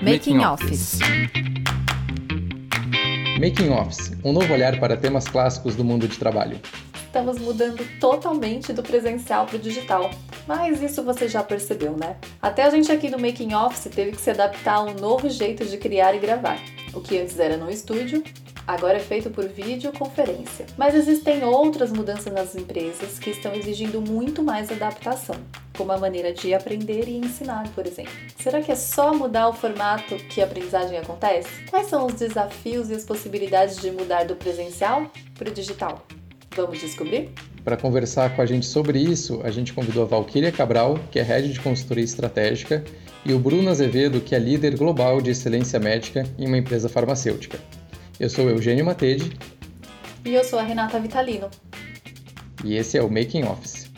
Making Office. Making Office, um novo olhar para temas clássicos do mundo de trabalho. Estamos mudando totalmente do presencial para o digital. Mas isso você já percebeu, né? Até a gente aqui no Making Office teve que se adaptar a um novo jeito de criar e gravar. O que antes era no estúdio, agora é feito por videoconferência. Mas existem outras mudanças nas empresas que estão exigindo muito mais adaptação, como a maneira de aprender e ensinar, por exemplo. Será que é só mudar o formato que a aprendizagem acontece? Quais são os desafios e as possibilidades de mudar do presencial para o digital? Vamos descobrir? Para conversar com a gente sobre isso, a gente convidou a Valquíria Cabral, que é head de consultoria estratégica, e o Bruno Azevedo, que é líder global de excelência médica em uma empresa farmacêutica. Eu sou Eugênio Matede. E eu sou a Renata Vitalino. E esse é o Making Office.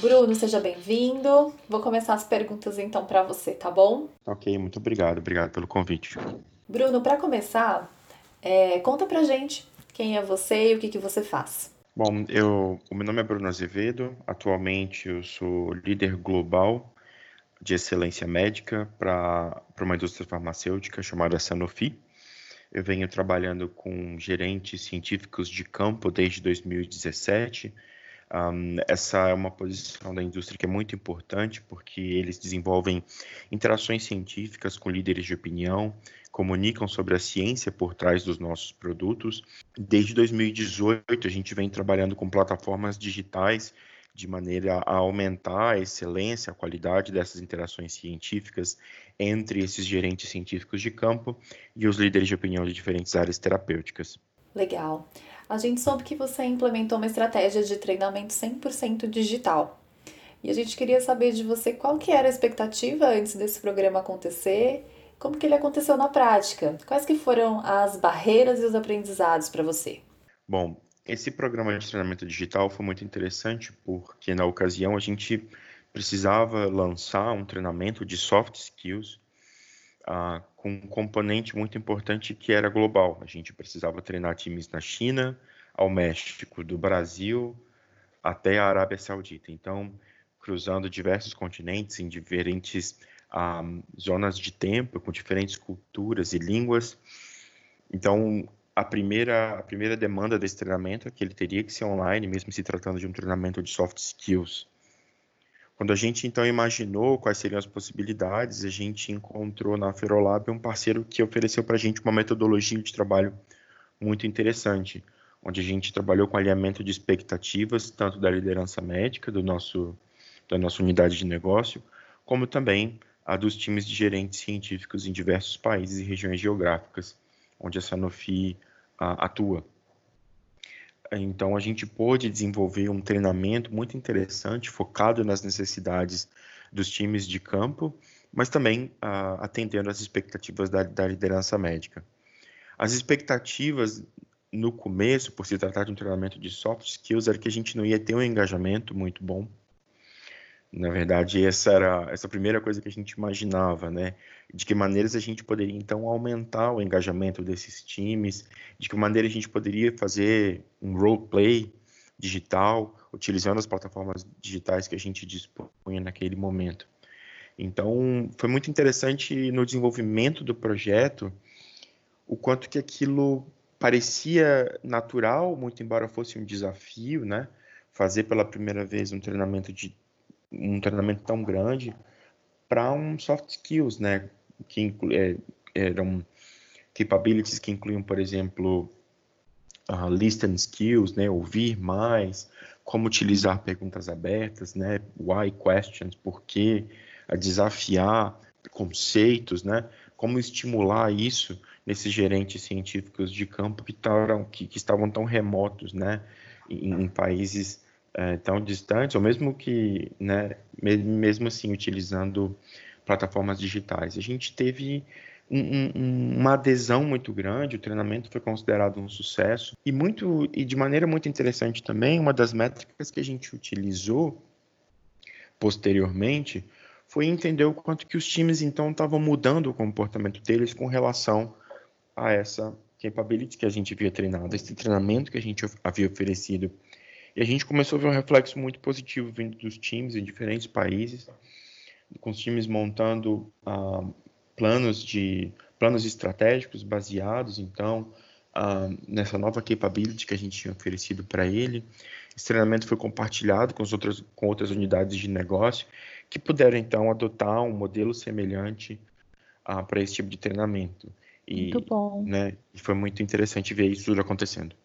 Bruno, seja bem-vindo. Vou começar as perguntas então para você, tá bom? Ok, muito obrigado. Obrigado pelo convite. Bruno, para começar, é, conta pra gente quem é você e o que, que você faz. Bom, eu, o meu nome é Bruno Azevedo. Atualmente eu sou líder global de excelência médica para uma indústria farmacêutica chamada Sanofi. Eu venho trabalhando com gerentes científicos de campo desde 2017 um, essa é uma posição da indústria que é muito importante porque eles desenvolvem interações científicas com líderes de opinião, comunicam sobre a ciência por trás dos nossos produtos. Desde 2018, a gente vem trabalhando com plataformas digitais de maneira a aumentar a excelência, a qualidade dessas interações científicas entre esses gerentes científicos de campo e os líderes de opinião de diferentes áreas terapêuticas. Legal. A gente soube que você implementou uma estratégia de treinamento 100% digital. E a gente queria saber de você qual que era a expectativa antes desse programa acontecer, como que ele aconteceu na prática, quais que foram as barreiras e os aprendizados para você. Bom, esse programa de treinamento digital foi muito interessante porque na ocasião a gente precisava lançar um treinamento de soft skills ah, com um componente muito importante que era global. A gente precisava treinar times na China, ao México, do Brasil até a Arábia Saudita. Então, cruzando diversos continentes em diferentes ah, zonas de tempo, com diferentes culturas e línguas. Então, a primeira, a primeira demanda desse treinamento é que ele teria que ser online, mesmo se tratando de um treinamento de soft skills. Quando a gente então imaginou quais seriam as possibilidades, a gente encontrou na Ferolab um parceiro que ofereceu para a gente uma metodologia de trabalho muito interessante, onde a gente trabalhou com alinhamento de expectativas, tanto da liderança médica do nosso, da nossa unidade de negócio, como também a dos times de gerentes científicos em diversos países e regiões geográficas onde a Sanofi atua. Então, a gente pôde desenvolver um treinamento muito interessante, focado nas necessidades dos times de campo, mas também atendendo às expectativas da, da liderança médica. As expectativas no começo, por se tratar de um treinamento de soft skills, era que a gente não ia ter um engajamento muito bom na verdade, essa era essa primeira coisa que a gente imaginava, né? De que maneiras a gente poderia então aumentar o engajamento desses times, de que maneira a gente poderia fazer um role play digital, utilizando as plataformas digitais que a gente dispunha naquele momento. Então, foi muito interessante no desenvolvimento do projeto o quanto que aquilo parecia natural, muito embora fosse um desafio, né? Fazer pela primeira vez um treinamento de um treinamento tão grande para um soft skills, né? Que inclui, é, eram capabilities que incluíam, por exemplo, uh, listen skills, né? Ouvir mais, como utilizar perguntas abertas, né? Why questions, por quê, a desafiar conceitos, né? Como estimular isso nesses gerentes científicos de campo que, taram, que, que estavam tão remotos, né? Em, em países é, tão distantes, ou mesmo que, né, mesmo assim, utilizando plataformas digitais. A gente teve um, um, uma adesão muito grande, o treinamento foi considerado um sucesso, e, muito, e de maneira muito interessante também, uma das métricas que a gente utilizou posteriormente foi entender o quanto que os times então estavam mudando o comportamento deles com relação a essa capability que a gente havia treinado, esse treinamento que a gente havia oferecido E a gente começou a ver um reflexo muito positivo vindo dos times em diferentes países, com os times montando ah, planos de planos estratégicos baseados, então, ah, nessa nova capability que a gente tinha oferecido para ele. Esse treinamento foi compartilhado com, as outras, com outras unidades de negócio que puderam, então, adotar um modelo semelhante ah, para esse tipo de treinamento. E, muito bom. Né, foi muito interessante ver isso tudo acontecendo.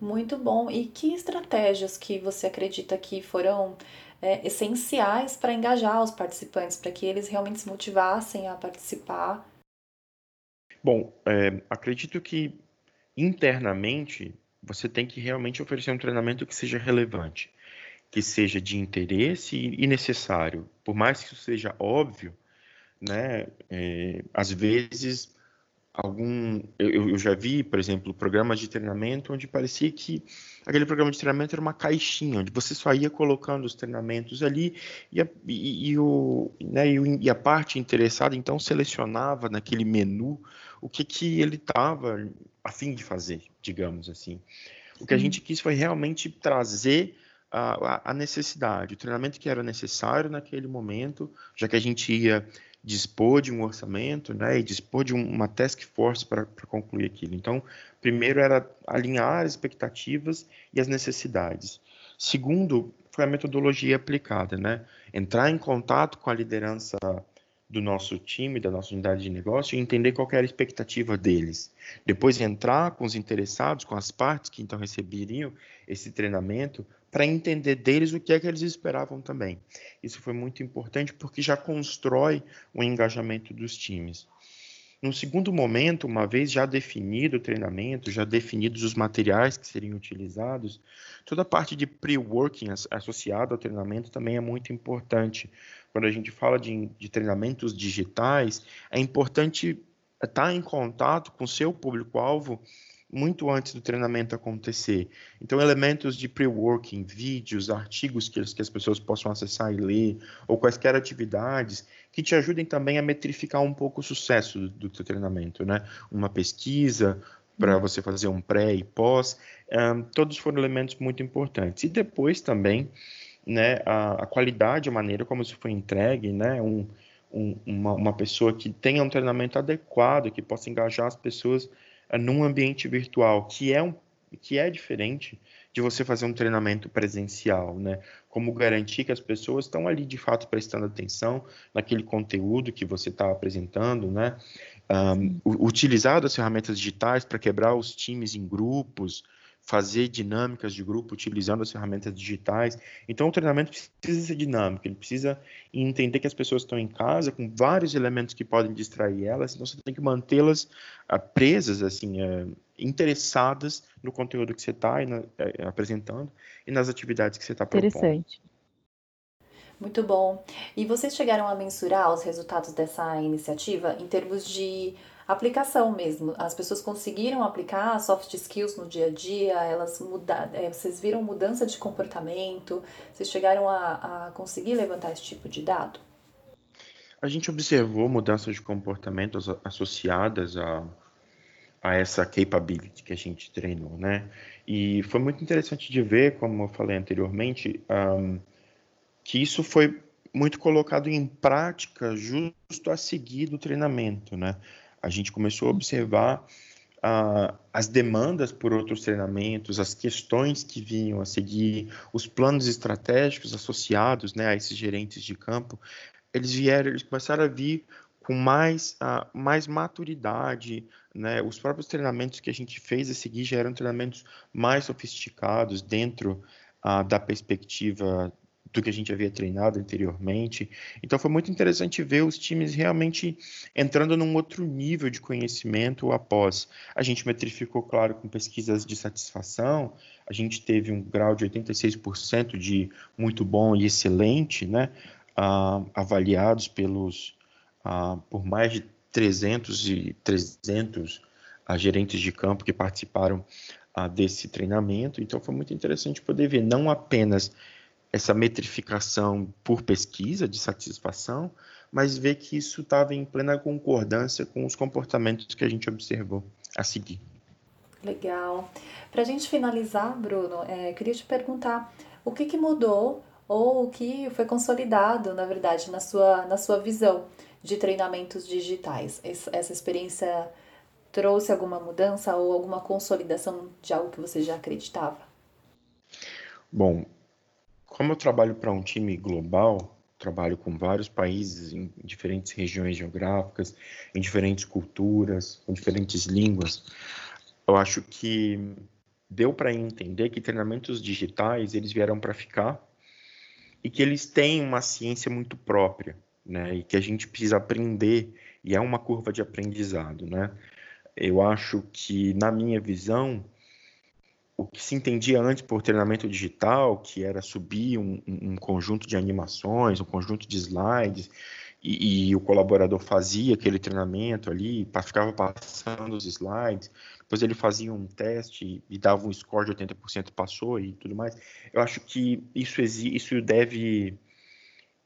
Muito bom. E que estratégias que você acredita que foram é, essenciais para engajar os participantes, para que eles realmente se motivassem a participar? Bom, é, acredito que internamente você tem que realmente oferecer um treinamento que seja relevante, que seja de interesse e necessário. Por mais que isso seja óbvio, né, é, às vezes algum eu, eu, já vi, por exemplo, programas de treinamento onde parecia que aquele programa de treinamento era uma caixinha onde você só ia colocando os treinamentos ali e a, e, e o, né, e a parte interessada então selecionava naquele menu o que que ele estava a fim de fazer, digamos assim. O que a gente quis foi realmente trazer a, a, necessidade, o treinamento que era necessário naquele momento, já que a gente ia dispor de um orçamento né, e dispor de uma task force para concluir aquilo. Então, primeiro era alinhar as expectativas e as necessidades. Segundo, foi a metodologia aplicada, né? Entrar em contato com a liderança do nosso time, da nossa unidade de negócio e entender qual era a expectativa deles. Depois entrar com os interessados, com as partes que então receberiam esse treinamento, para entender deles o que é que eles esperavam também. Isso foi muito importante porque já constrói o engajamento dos times. No segundo momento, uma vez já definido o treinamento, já definidos os materiais que seriam utilizados, toda a parte de pre-working associada ao treinamento também é muito importante. Quando a gente fala de, de treinamentos digitais, é importante estar em contato com o seu público-alvo muito antes do treinamento acontecer. Então, elementos de pre-working, vídeos, artigos que, que as pessoas possam acessar e ler, ou quaisquer atividades que te ajudem também a metrificar um pouco o sucesso do, do teu treinamento, né? Uma pesquisa para uhum. você fazer um pré e pós, um, todos foram elementos muito importantes. E depois também, né, a, a qualidade, a maneira como isso foi entregue, né, um, um, uma, uma pessoa que tenha um treinamento adequado, que possa engajar as pessoas num ambiente virtual, que é um que é diferente de você fazer um treinamento presencial, né? Como garantir que as pessoas estão ali de fato prestando atenção naquele conteúdo que você está apresentando, né? Um, utilizar as ferramentas digitais para quebrar os times em grupos, fazer dinâmicas de grupo utilizando as ferramentas digitais. Então, o treinamento precisa ser dinâmico, ele precisa entender que as pessoas estão em casa com vários elementos que podem distrair elas, então você tem que mantê-las uh, presas, assim, uh, interessadas no conteúdo que você está uh, apresentando e nas atividades que você está propondo. Interessante. Muito bom. E vocês chegaram a mensurar os resultados dessa iniciativa em termos de aplicação mesmo. As pessoas conseguiram aplicar soft skills no dia a dia, elas mudaram, é, vocês viram mudança de comportamento, vocês chegaram a, a conseguir levantar esse tipo de dado? A gente observou mudanças de comportamento associadas a, a essa capability que a gente treinou, né? E foi muito interessante de ver, como eu falei anteriormente, um, que isso foi muito colocado em prática justo a seguir do treinamento, né? A gente começou a observar uh, as demandas por outros treinamentos, as questões que vinham a seguir, os planos estratégicos associados né, a esses gerentes de campo, eles vieram, eles começaram a vir com mais, uh, mais maturidade, né? Os próprios treinamentos que a gente fez a seguir já eram treinamentos mais sofisticados dentro uh, da perspectiva do que a gente havia treinado anteriormente. Então foi muito interessante ver os times realmente entrando num outro nível de conhecimento após. A gente metrificou, claro, com pesquisas de satisfação, a gente teve um grau de 86% de muito bom e excelente, né? Uh, avaliados pelos uh, por mais de 300 e 300 uh, gerentes de campo que participaram desse treinamento. Então foi muito interessante poder ver não apenas essa metrificação por pesquisa de satisfação, mas ver que isso estava em plena concordância com os comportamentos que a gente observou a seguir. Legal. Para a gente finalizar, Bruno, é, queria te perguntar o que, que mudou ou o que foi consolidado, na verdade, na sua, na sua visão de treinamentos digitais. Essa experiência trouxe alguma mudança ou alguma consolidação de algo que você já acreditava? Bom, como eu trabalho para um time global, trabalho com vários países em diferentes regiões geográficas, em diferentes culturas, com diferentes línguas, eu acho que deu para entender que treinamentos digitais eles vieram para ficar e que eles têm uma ciência muito própria, né? E que a gente precisa aprender e é uma curva de aprendizado, né? Eu acho que na minha visão o que se entendia antes por treinamento digital, que era subir um, um conjunto de animações, um conjunto de slides, e, e, o colaborador fazia aquele treinamento ali, ficava passando os slides, depois ele fazia um teste e dava um score de 80% passou e tudo mais. Eu acho que isso, isso deve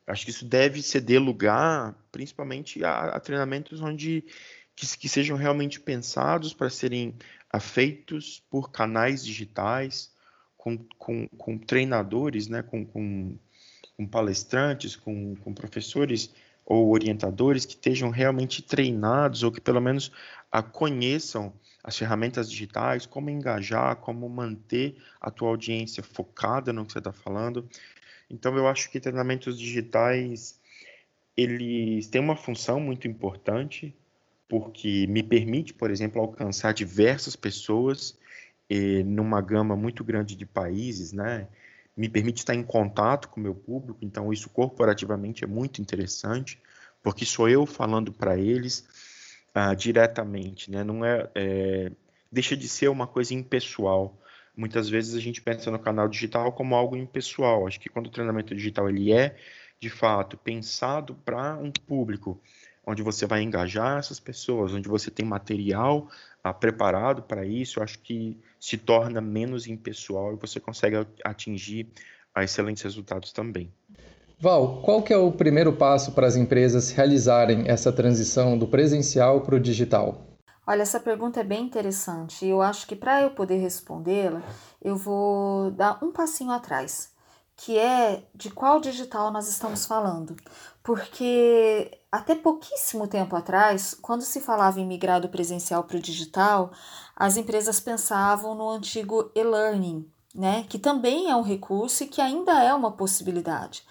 acho que isso deve ceder lugar principalmente a, a treinamentos onde que, que sejam realmente pensados para serem feitos por canais digitais, com, com, com treinadores, né, com, com, com palestrantes, com, com professores ou orientadores que estejam realmente treinados ou que pelo menos a conheçam as ferramentas digitais, como engajar, como manter a tua audiência focada no que você está falando. Então eu acho que treinamentos digitais eles têm uma função muito importante porque me permite, por exemplo, alcançar diversas pessoas eh, numa gama muito grande de países, né? Me permite estar em contato com o meu público, então isso corporativamente é muito interessante, porque sou eu falando para eles ah, diretamente, né? Não é, é, deixa de ser uma coisa impessoal. Muitas vezes a gente pensa no canal digital como algo impessoal. Acho que quando o treinamento digital ele é de fato pensado para um público onde você vai engajar essas pessoas, onde você tem material ah, preparado para isso, eu acho que se torna menos impessoal e você consegue atingir excelentes resultados também. Val, qual que é o primeiro passo para as empresas realizarem essa transição do presencial para o digital? Olha, essa pergunta é bem interessante e eu acho que para eu poder respondê-la, eu vou dar um passinho atrás, que é de qual digital nós estamos falando. Porque até pouquíssimo tempo atrás, quando se falava em migrar do presencial para o digital, as empresas pensavam no antigo e-learning, né? que também é um recurso e que ainda é uma possibilidade.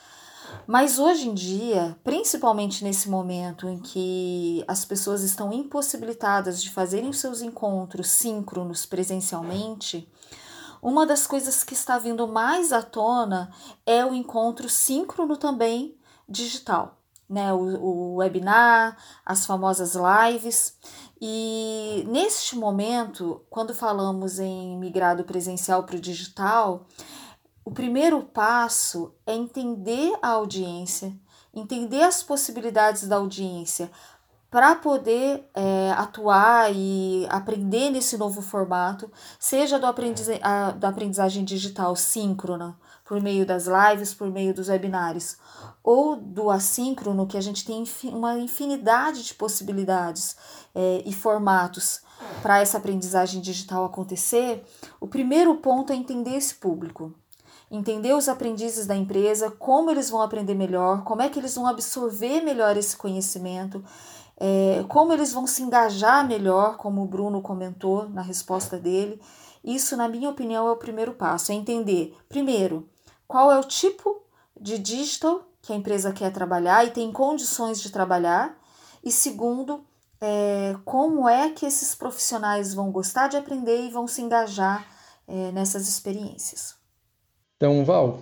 Mas hoje em dia, principalmente nesse momento em que as pessoas estão impossibilitadas de fazerem os seus encontros síncronos presencialmente, uma das coisas que está vindo mais à tona é o encontro síncrono também digital né, o, o webinar, as famosas lives. E neste momento, quando falamos em migrar do presencial para o digital, o primeiro passo é entender a audiência, entender as possibilidades da audiência para poder é, atuar e aprender nesse novo formato, seja do, aprendiz a, da aprendizagem digital síncrona, por meio das lives, por meio dos webinários, ou do assíncrono, que a gente tem uma infinidade de possibilidades é, e formatos para essa aprendizagem digital acontecer, o primeiro ponto é entender esse público. Entender os aprendizes da empresa, como eles vão aprender melhor, como é que eles vão absorver melhor esse conhecimento, é, como eles vão se engajar melhor, como o Bruno comentou na resposta dele. Isso, na minha opinião, é o primeiro passo: é entender, primeiro, qual é o tipo de digital que a empresa quer trabalhar e tem condições de trabalhar, e segundo, é, como é que esses profissionais vão gostar de aprender e vão se engajar é, nessas experiências. Então, Val,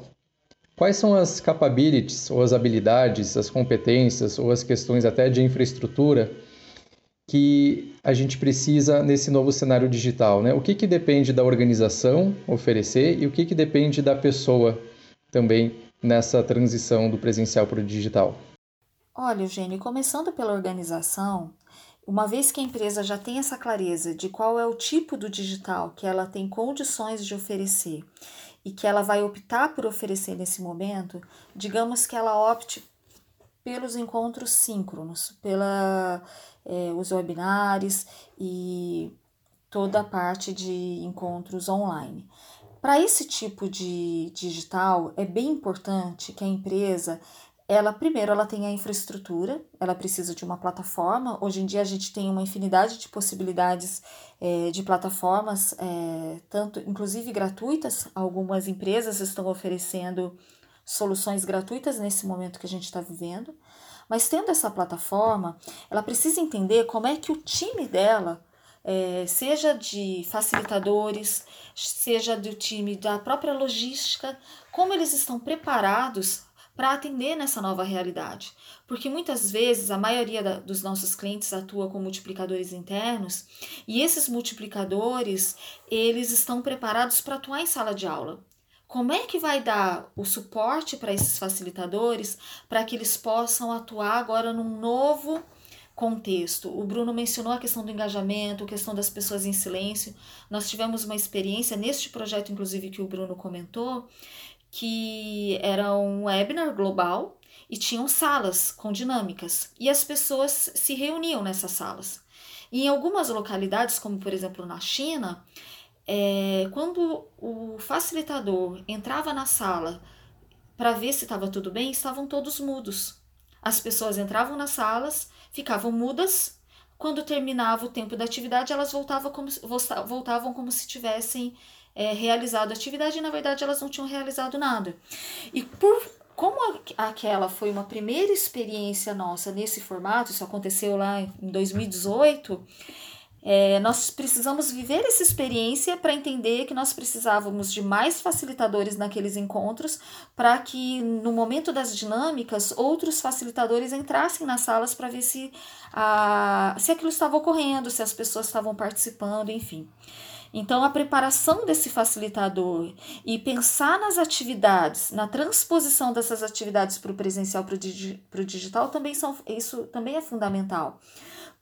quais são as capabilities, ou as habilidades, as competências, ou as questões até de infraestrutura que a gente precisa nesse novo cenário digital? Né? O que, que depende da organização oferecer e o que, que depende da pessoa também nessa transição do presencial para o digital? Olha, Eugênio, começando pela organização, uma vez que a empresa já tem essa clareza de qual é o tipo do digital que ela tem condições de oferecer e que ela vai optar por oferecer nesse momento, digamos que ela opte pelos encontros síncronos, pela é, os webinários e toda a parte de encontros online. Para esse tipo de digital, é bem importante que a empresa ela primeiro ela tem a infraestrutura, ela precisa de uma plataforma. Hoje em dia a gente tem uma infinidade de possibilidades é, de plataformas, é, tanto inclusive gratuitas. Algumas empresas estão oferecendo soluções gratuitas nesse momento que a gente está vivendo. Mas tendo essa plataforma, ela precisa entender como é que o time dela é, seja de facilitadores, seja do time da própria logística, como eles estão preparados para atender nessa nova realidade. Porque muitas vezes a maioria da, dos nossos clientes atua com multiplicadores internos e esses multiplicadores eles estão preparados para atuar em sala de aula. Como é que vai dar o suporte para esses facilitadores para que eles possam atuar agora num novo contexto. O Bruno mencionou a questão do engajamento, a questão das pessoas em silêncio. Nós tivemos uma experiência neste projeto, inclusive, que o Bruno comentou, que era um webinar global e tinham salas com dinâmicas e as pessoas se reuniam nessas salas. E em algumas localidades, como por exemplo na China, é, quando o facilitador entrava na sala para ver se estava tudo bem, estavam todos mudos. As pessoas entravam nas salas, ficavam mudas. Quando terminava o tempo da atividade, elas voltavam como, voltavam como se tivessem é, realizado a atividade e, na verdade, elas não tinham realizado nada. E por como aquela foi uma primeira experiência nossa nesse formato, isso aconteceu lá em 2018, é, nós precisamos viver essa experiência para entender que nós precisávamos de mais facilitadores naqueles encontros para que no momento das dinâmicas outros facilitadores entrassem nas salas para ver se, a, se aquilo estava ocorrendo, se as pessoas estavam participando, enfim. Então, a preparação desse facilitador e pensar nas atividades, na transposição dessas atividades para o presencial, para o digital, também são, isso também é fundamental.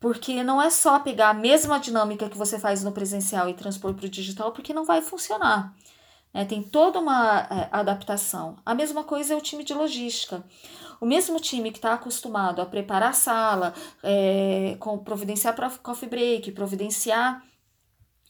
Porque não é só pegar a mesma dinâmica que você faz no presencial e transpor para o digital, porque não vai funcionar. É, tem toda uma é, adaptação. A mesma coisa é o time de logística. O mesmo time que está acostumado a preparar a sala, é, com, providenciar coffee break, providenciar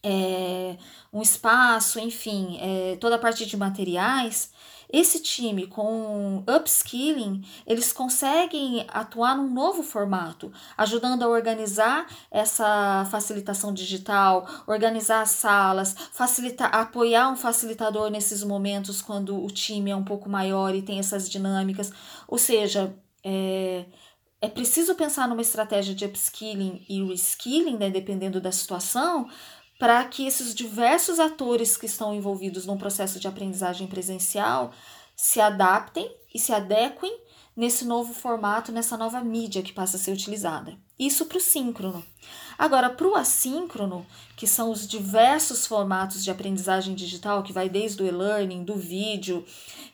é, um espaço, enfim, é, toda a parte de materiais, esse time com upskilling, eles conseguem atuar num novo formato, ajudando a organizar essa facilitação digital, organizar as salas, facilitar, apoiar um facilitador nesses momentos quando o time é um pouco maior e tem essas dinâmicas. Ou seja, é, é preciso pensar numa estratégia de upskilling e reskilling, né, dependendo da situação, para que esses diversos atores que estão envolvidos no processo de aprendizagem presencial se adaptem e se adequem nesse novo formato, nessa nova mídia que passa a ser utilizada. Isso para o síncrono. Agora, para o assíncrono, que são os diversos formatos de aprendizagem digital, que vai desde o e-learning, do vídeo,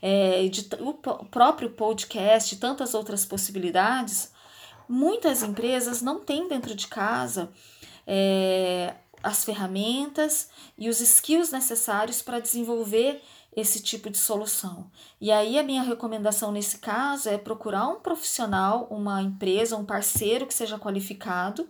é, de, o próprio podcast, tantas outras possibilidades, muitas empresas não têm dentro de casa é, as ferramentas e os skills necessários para desenvolver esse tipo de solução. E aí a minha recomendação nesse caso é procurar um profissional, uma empresa, um parceiro que seja qualificado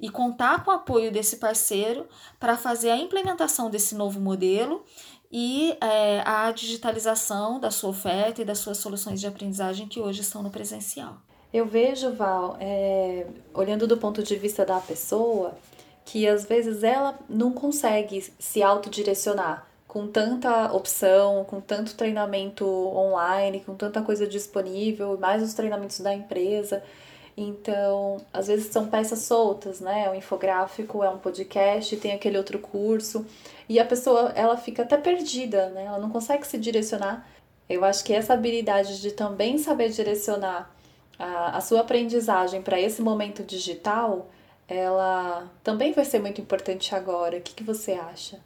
e contar com o apoio desse parceiro para fazer a implementação desse novo modelo e é, a digitalização da sua oferta e das suas soluções de aprendizagem que hoje estão no presencial. Eu vejo, Val, é, olhando do ponto de vista da pessoa, que às vezes ela não consegue se autodirecionar com tanta opção, com tanto treinamento online, com tanta coisa disponível, mais os treinamentos da empresa. Então, às vezes são peças soltas, né? É um infográfico, é um podcast, tem aquele outro curso, e a pessoa ela fica até perdida, né? Ela não consegue se direcionar. Eu acho que essa habilidade de também saber direcionar a, a sua aprendizagem para esse momento digital ela também vai ser muito importante agora. O que, que você acha?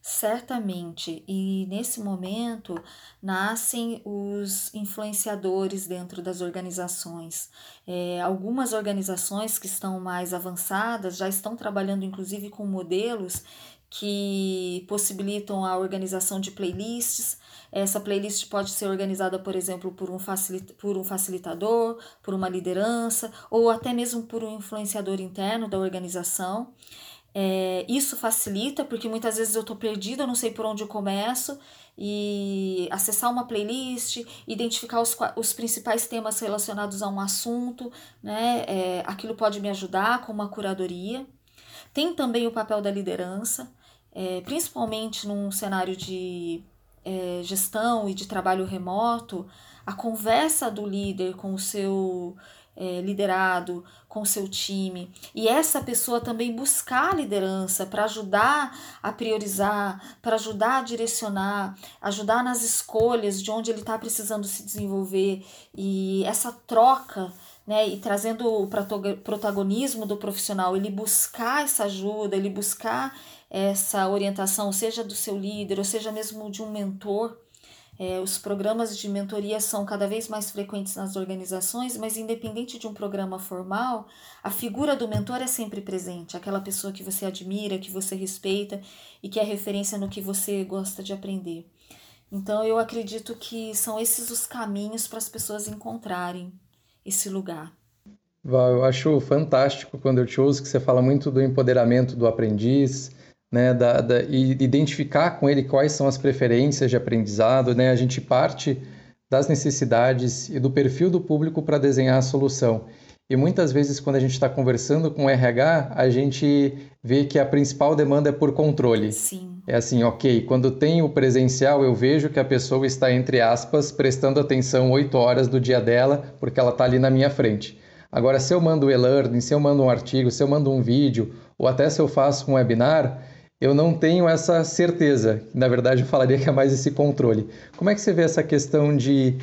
Certamente, e nesse momento nascem os influenciadores dentro das organizações. É, algumas organizações que estão mais avançadas já estão trabalhando, inclusive, com modelos que possibilitam a organização de playlists. Essa playlist pode ser organizada, por exemplo, por um, facilita por um facilitador, por uma liderança ou até mesmo por um influenciador interno da organização. É, isso facilita, porque muitas vezes eu estou perdida, eu não sei por onde eu começo, e acessar uma playlist, identificar os, os principais temas relacionados a um assunto, né? É, aquilo pode me ajudar com uma curadoria. Tem também o papel da liderança, é, principalmente num cenário de é, gestão e de trabalho remoto, a conversa do líder com o seu é, liderado, com o seu time, e essa pessoa também buscar liderança para ajudar a priorizar, para ajudar a direcionar, ajudar nas escolhas de onde ele está precisando se desenvolver, e essa troca. Né, e trazendo o protagonismo do profissional, ele buscar essa ajuda, ele buscar essa orientação, seja do seu líder, ou seja mesmo de um mentor, é, os programas de mentoria são cada vez mais frequentes nas organizações, mas independente de um programa formal, a figura do mentor é sempre presente, aquela pessoa que você admira, que você respeita e que é referência no que você gosta de aprender. Então eu acredito que são esses os caminhos para as pessoas encontrarem esse lugar. Val, eu acho fantástico quando eu te ouço que você fala muito do empoderamento do aprendiz, né, da, da, e identificar com ele quais são as preferências de aprendizado, né, a gente parte das necessidades e do perfil do público para desenhar a solução. E muitas vezes, quando a gente está conversando com o RH, a gente vê que a principal demanda é por controle. Sim. É assim, ok, quando tem o presencial, eu vejo que a pessoa está, entre aspas, prestando atenção oito horas do dia dela, porque ela está ali na minha frente. Agora, se eu mando e-learning, se eu mando um artigo, se eu mando um vídeo, ou até se eu faço um webinar, eu não tenho essa certeza. Na verdade, eu falaria que é mais esse controle. Como é que você vê essa questão de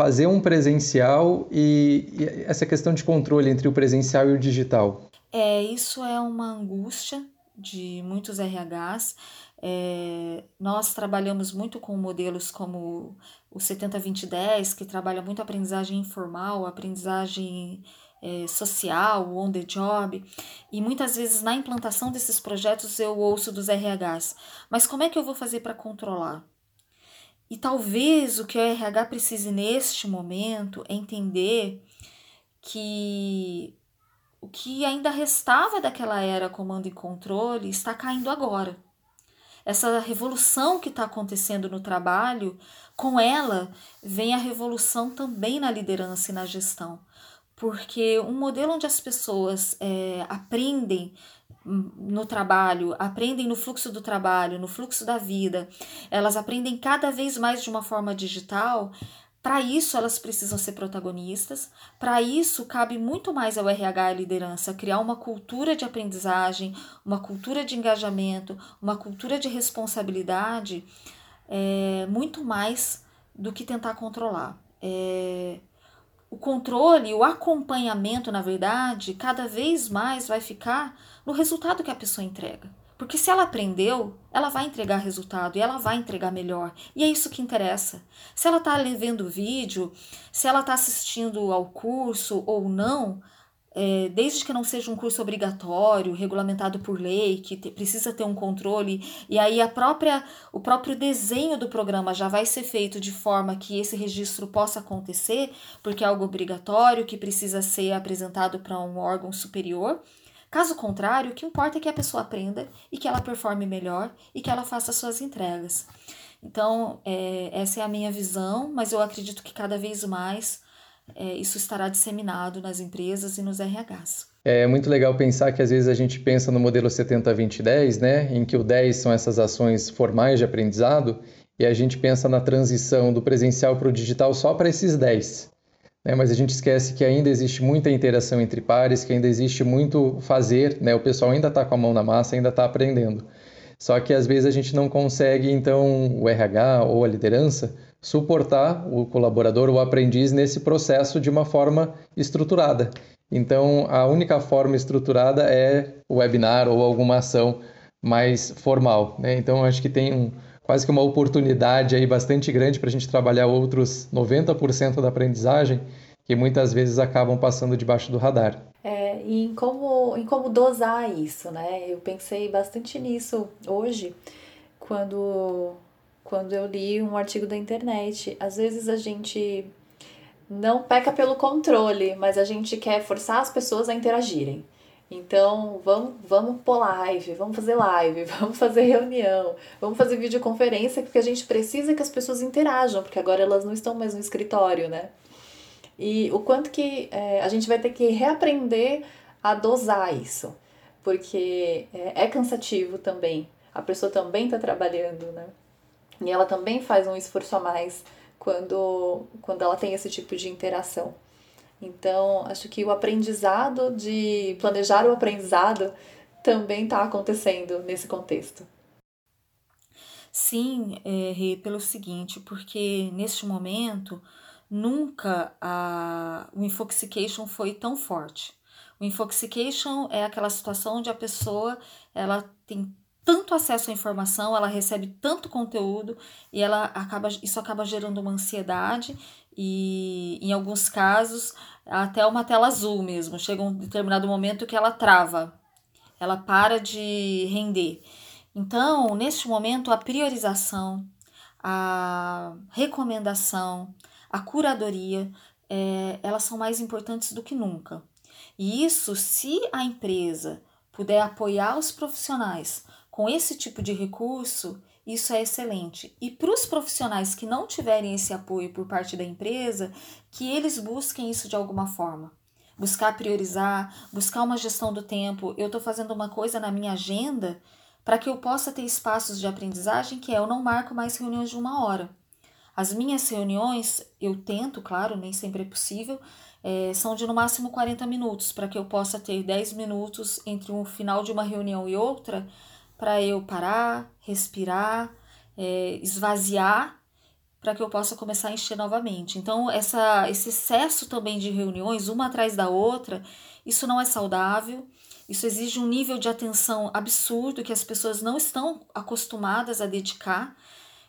fazer um presencial e, e essa questão de controle entre o presencial e o digital? É, isso é uma angústia de muitos RHs. É, nós trabalhamos muito com modelos como o 70-20-10, que trabalha muito aprendizagem informal, aprendizagem é, social, on the job, e muitas vezes na implantação desses projetos eu ouço dos RHs, mas como é que eu vou fazer para controlar? E talvez o que o RH precise neste momento é entender que o que ainda restava daquela era comando e controle está caindo agora. Essa revolução que está acontecendo no trabalho, com ela vem a revolução também na liderança e na gestão porque um modelo onde as pessoas é, aprendem no trabalho, aprendem no fluxo do trabalho, no fluxo da vida, elas aprendem cada vez mais de uma forma digital. Para isso, elas precisam ser protagonistas. Para isso, cabe muito mais ao RH e à liderança criar uma cultura de aprendizagem, uma cultura de engajamento, uma cultura de responsabilidade, é, muito mais do que tentar controlar. É, o controle, o acompanhamento, na verdade, cada vez mais vai ficar no resultado que a pessoa entrega. Porque se ela aprendeu, ela vai entregar resultado e ela vai entregar melhor. E é isso que interessa. Se ela está vendo o vídeo, se ela está assistindo ao curso ou não, é, desde que não seja um curso obrigatório, regulamentado por lei, que te, precisa ter um controle, e aí a própria, o próprio desenho do programa já vai ser feito de forma que esse registro possa acontecer, porque é algo obrigatório que precisa ser apresentado para um órgão superior. Caso contrário, o que importa é que a pessoa aprenda e que ela performe melhor e que ela faça suas entregas. Então, é, essa é a minha visão, mas eu acredito que cada vez mais é, isso estará disseminado nas empresas e nos RHs. É muito legal pensar que às vezes a gente pensa no modelo 70-20-10, né, em que o 10 são essas ações formais de aprendizado, e a gente pensa na transição do presencial para o digital só para esses 10. Né, mas a gente esquece que ainda existe muita interação entre pares, que ainda existe muito fazer, né, o pessoal ainda está com a mão na massa, ainda está aprendendo. Só que às vezes a gente não consegue, então, o RH ou a liderança suportar o colaborador, o aprendiz, nesse processo de uma forma estruturada. Então, a única forma estruturada é o webinar ou alguma ação mais formal. Né? Então, acho que tem um, quase que uma oportunidade aí bastante grande para a gente trabalhar outros 90% da aprendizagem que muitas vezes acabam passando debaixo do radar. É, e em como, em como dosar isso, né? Eu pensei bastante nisso hoje, quando quando eu li um artigo da internet. Às vezes a gente não peca pelo controle, mas a gente quer forçar as pessoas a interagirem. Então, vamos, vamos pôr live, vamos fazer live, vamos fazer reunião, vamos fazer videoconferência, porque a gente precisa que as pessoas interajam, porque agora elas não estão mais no escritório, né? E o quanto que é, a gente vai ter que reaprender a dosar isso, porque é, é cansativo também. A pessoa também está trabalhando, né? E ela também faz um esforço a mais quando, quando ela tem esse tipo de interação. Então, acho que o aprendizado de planejar o aprendizado também está acontecendo nesse contexto. Sim, é, pelo seguinte, porque neste momento nunca a, o infoxication foi tão forte. O infoxication é aquela situação onde a pessoa ela tem tanto acesso à informação, ela recebe tanto conteúdo e ela acaba, isso acaba gerando uma ansiedade e em alguns casos até uma tela azul mesmo. Chega um determinado momento que ela trava, ela para de render. Então, neste momento, a priorização, a recomendação, a curadoria, é, elas são mais importantes do que nunca. E isso, se a empresa puder apoiar os profissionais com esse tipo de recurso, isso é excelente. E para os profissionais que não tiverem esse apoio por parte da empresa, que eles busquem isso de alguma forma. Buscar priorizar, buscar uma gestão do tempo. Eu estou fazendo uma coisa na minha agenda para que eu possa ter espaços de aprendizagem que é eu não marco mais reuniões de uma hora. As minhas reuniões, eu tento, claro, nem sempre é possível, é, são de no máximo 40 minutos, para que eu possa ter 10 minutos entre o final de uma reunião e outra para eu parar, respirar, é, esvaziar, para que eu possa começar a encher novamente. Então, essa, esse excesso também de reuniões, uma atrás da outra, isso não é saudável. Isso exige um nível de atenção absurdo que as pessoas não estão acostumadas a dedicar.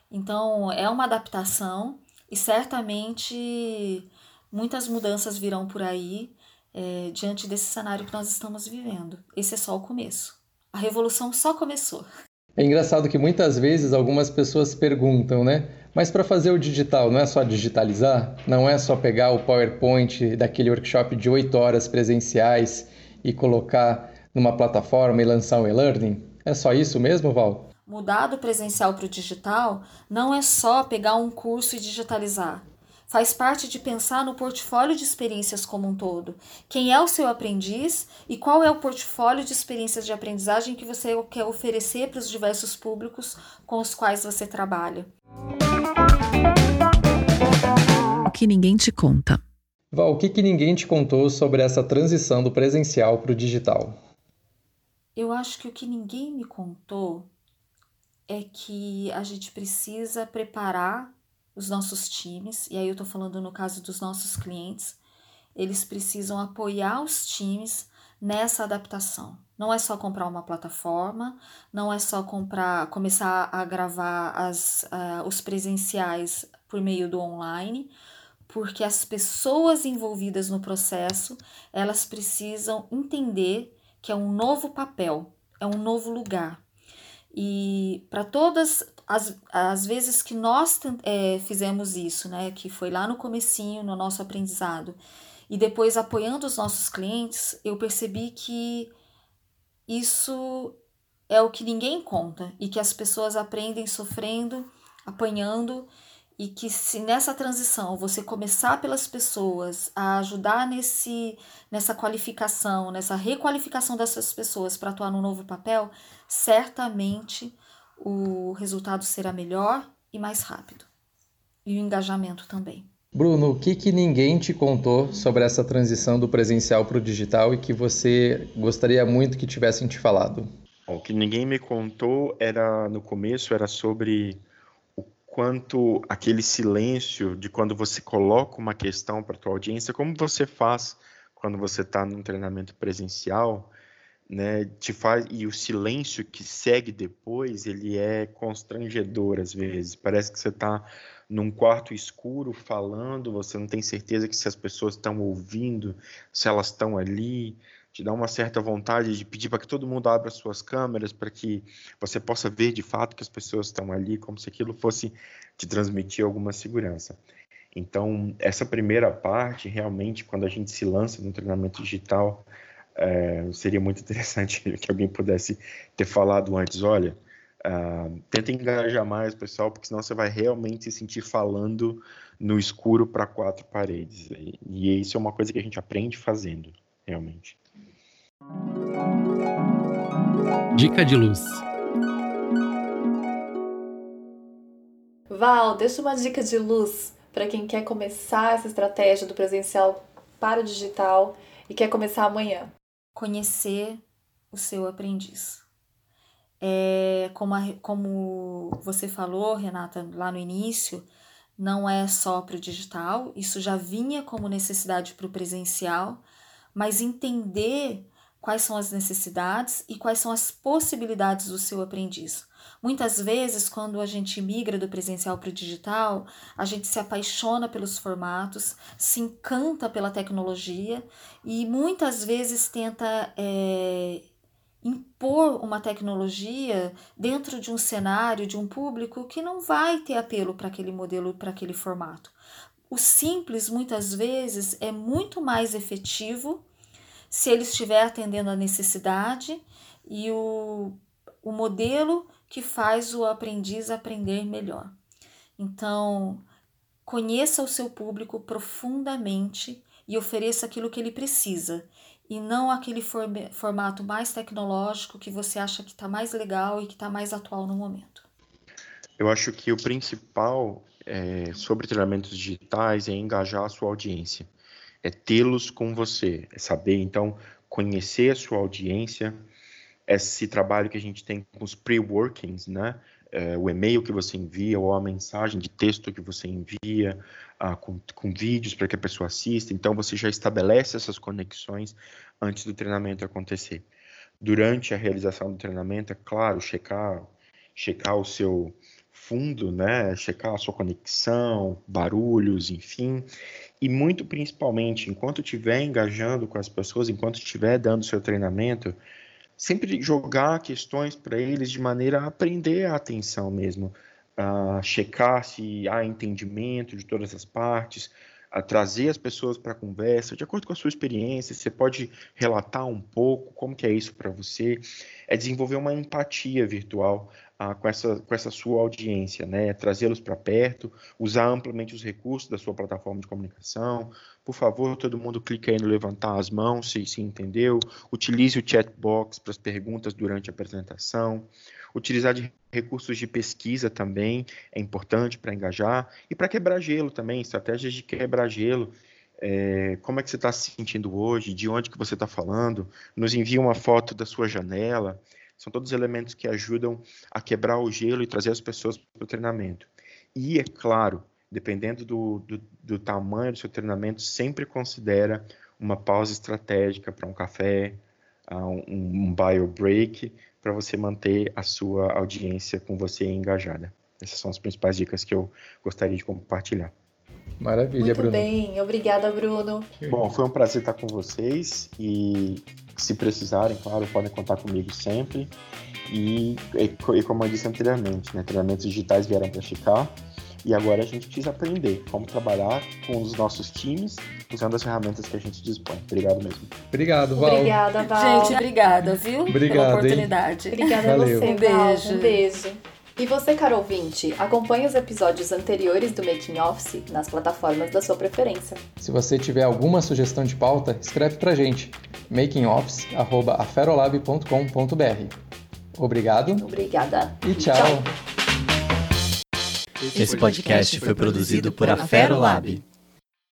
Então, é uma adaptação e certamente muitas mudanças virão por aí é, diante desse cenário que nós estamos vivendo. Esse é só o começo. A revolução só começou. É engraçado que muitas vezes algumas pessoas perguntam, né? Mas para fazer o digital, não é só digitalizar? Não é só pegar o PowerPoint daquele workshop de 8 horas presenciais e colocar numa plataforma e lançar um e-learning? É só isso mesmo, Val? Mudar do presencial para o digital não é só pegar um curso e digitalizar faz parte de pensar no portfólio de experiências como um todo. Quem é o seu aprendiz e qual é o portfólio de experiências de aprendizagem que você quer oferecer para os diversos públicos com os quais você trabalha. O que ninguém te conta. Val, o que, que ninguém te contou sobre essa transição do presencial para o digital? Eu acho que o que ninguém me contou é que a gente precisa preparar os nossos times, e aí eu estou falando no caso dos nossos clientes, eles precisam apoiar os times nessa adaptação. Não é só comprar uma plataforma, não é só comprar, começar a gravar as, uh, os presenciais por meio do online, porque as pessoas envolvidas no processo elas precisam entender que é um novo papel, é um novo lugar. E para todas as, as vezes que nós é, fizemos isso, né, que foi lá no comecinho, no nosso aprendizado, e depois apoiando os nossos clientes, eu percebi que isso é o que ninguém conta e que as pessoas aprendem sofrendo, apanhando e que se nessa transição você começar pelas pessoas a ajudar nesse nessa qualificação, nessa requalificação dessas pessoas para atuar no novo papel, certamente o resultado será melhor e mais rápido. E o engajamento também. Bruno, o que, que ninguém te contou sobre essa transição do presencial para o digital e que você gostaria muito que tivessem te falado? O que ninguém me contou era no começo era sobre o quanto aquele silêncio de quando você coloca uma questão para a tua audiência, como você faz quando você está num treinamento presencial, né, te faz e o silêncio que segue depois ele é constrangedor às vezes. Parece que você está num quarto escuro falando, você não tem certeza que se as pessoas estão ouvindo, se elas estão ali, te dá uma certa vontade de pedir para que todo mundo abra suas câmeras para que você possa ver de fato que as pessoas estão ali, como se aquilo fosse te transmitir alguma segurança. Então, essa primeira parte, realmente, quando a gente se lança no treinamento digital, É, seria muito interessante que alguém pudesse ter falado antes, olha, uh, tenta engajar mais o pessoal, porque senão você vai realmente se sentir falando no escuro para quatro paredes. E, e isso é uma coisa que a gente aprende fazendo, realmente. Dica de luz. Val, deixa uma dica de luz para quem quer começar essa estratégia do presencial para o digital e quer começar amanhã. Conhecer o seu aprendiz. É, como, a, como você falou, Renata, lá no início, não é só para o digital, isso já vinha como necessidade para o presencial, mas entender quais são as necessidades e quais são as possibilidades do seu aprendiz. Muitas vezes, quando a gente migra do presencial para o digital, a gente se apaixona pelos formatos, se encanta pela tecnologia e muitas vezes tenta é, impor uma tecnologia dentro de um cenário, de um público que não vai ter apelo para aquele modelo, para aquele formato. O simples, muitas vezes, é muito mais efetivo se ele estiver atendendo a necessidade e o, o modelo que faz o aprendiz aprender melhor. Então, conheça o seu público profundamente e ofereça aquilo que ele precisa, e não aquele formato mais tecnológico que você acha que está mais legal e que está mais atual no momento. Eu acho que o principal é, sobre treinamentos digitais é engajar a sua audiência, é tê-los com você, é saber então conhecer a sua audiência, esse trabalho que a gente tem com os pre-workings, né? É, o e-mail que você envia ou a mensagem de texto que você envia ah, com, com vídeos para que a pessoa assista. Então, você já estabelece essas conexões antes do treinamento acontecer. Durante a realização do treinamento, é claro, checar, checar o seu fundo, né? Checar a sua conexão, barulhos, enfim. E muito principalmente, enquanto estiver engajando com as pessoas, enquanto estiver dando seu treinamento, sempre jogar questões para eles de maneira a aprender a atenção mesmo, a checar se há entendimento de todas as partes, a trazer as pessoas para a conversa, de acordo com a sua experiência, você pode relatar um pouco como que é isso para você, é desenvolver uma empatia virtual, com, essa, com essa sua audiência, né? trazê-los para perto, usar amplamente os recursos da sua plataforma de comunicação. Por favor, todo mundo clique aí no levantar as mãos, se, se entendeu. Utilize o chat box para as perguntas durante a apresentação. Utilizar de recursos de pesquisa também é importante para engajar. E para quebrar gelo também, estratégias de quebrar gelo. É, como é que você está se sentindo hoje? De onde que você está falando? Nos envie uma foto da sua janela. São todos elementos que ajudam a quebrar o gelo e trazer as pessoas para o treinamento. E, é claro, dependendo do, do, do tamanho do seu treinamento, sempre considera uma pausa estratégica para um café, um, um bio break, para você manter a sua audiência com você engajada. Essas são as principais dicas que eu gostaria de compartilhar. Maravilha, Muito Bruno. bem, obrigada, Bruno. Bom, foi um prazer estar com vocês e se precisarem, claro, podem contar comigo sempre. E, e como eu disse anteriormente, né, treinamentos digitais vieram para ficar e agora a gente precisa aprender como trabalhar com os nossos times usando as ferramentas que a gente dispõe. Obrigado mesmo. Obrigado, Val. Obrigada, Val. Gente, obrigada, viu? Obrigado, Pela hein? oportunidade. Obrigada Valeu. a você, Um Val. beijo. Um beijo. E você, caro ouvinte, acompanhe os episódios anteriores do Making Office nas plataformas da sua preferência. Se você tiver alguma sugestão de pauta, escreve pra gente. makingoffice@aferolab.com.br. Obrigado Obrigada. e tchau. Esse podcast foi produzido por Afero Lab.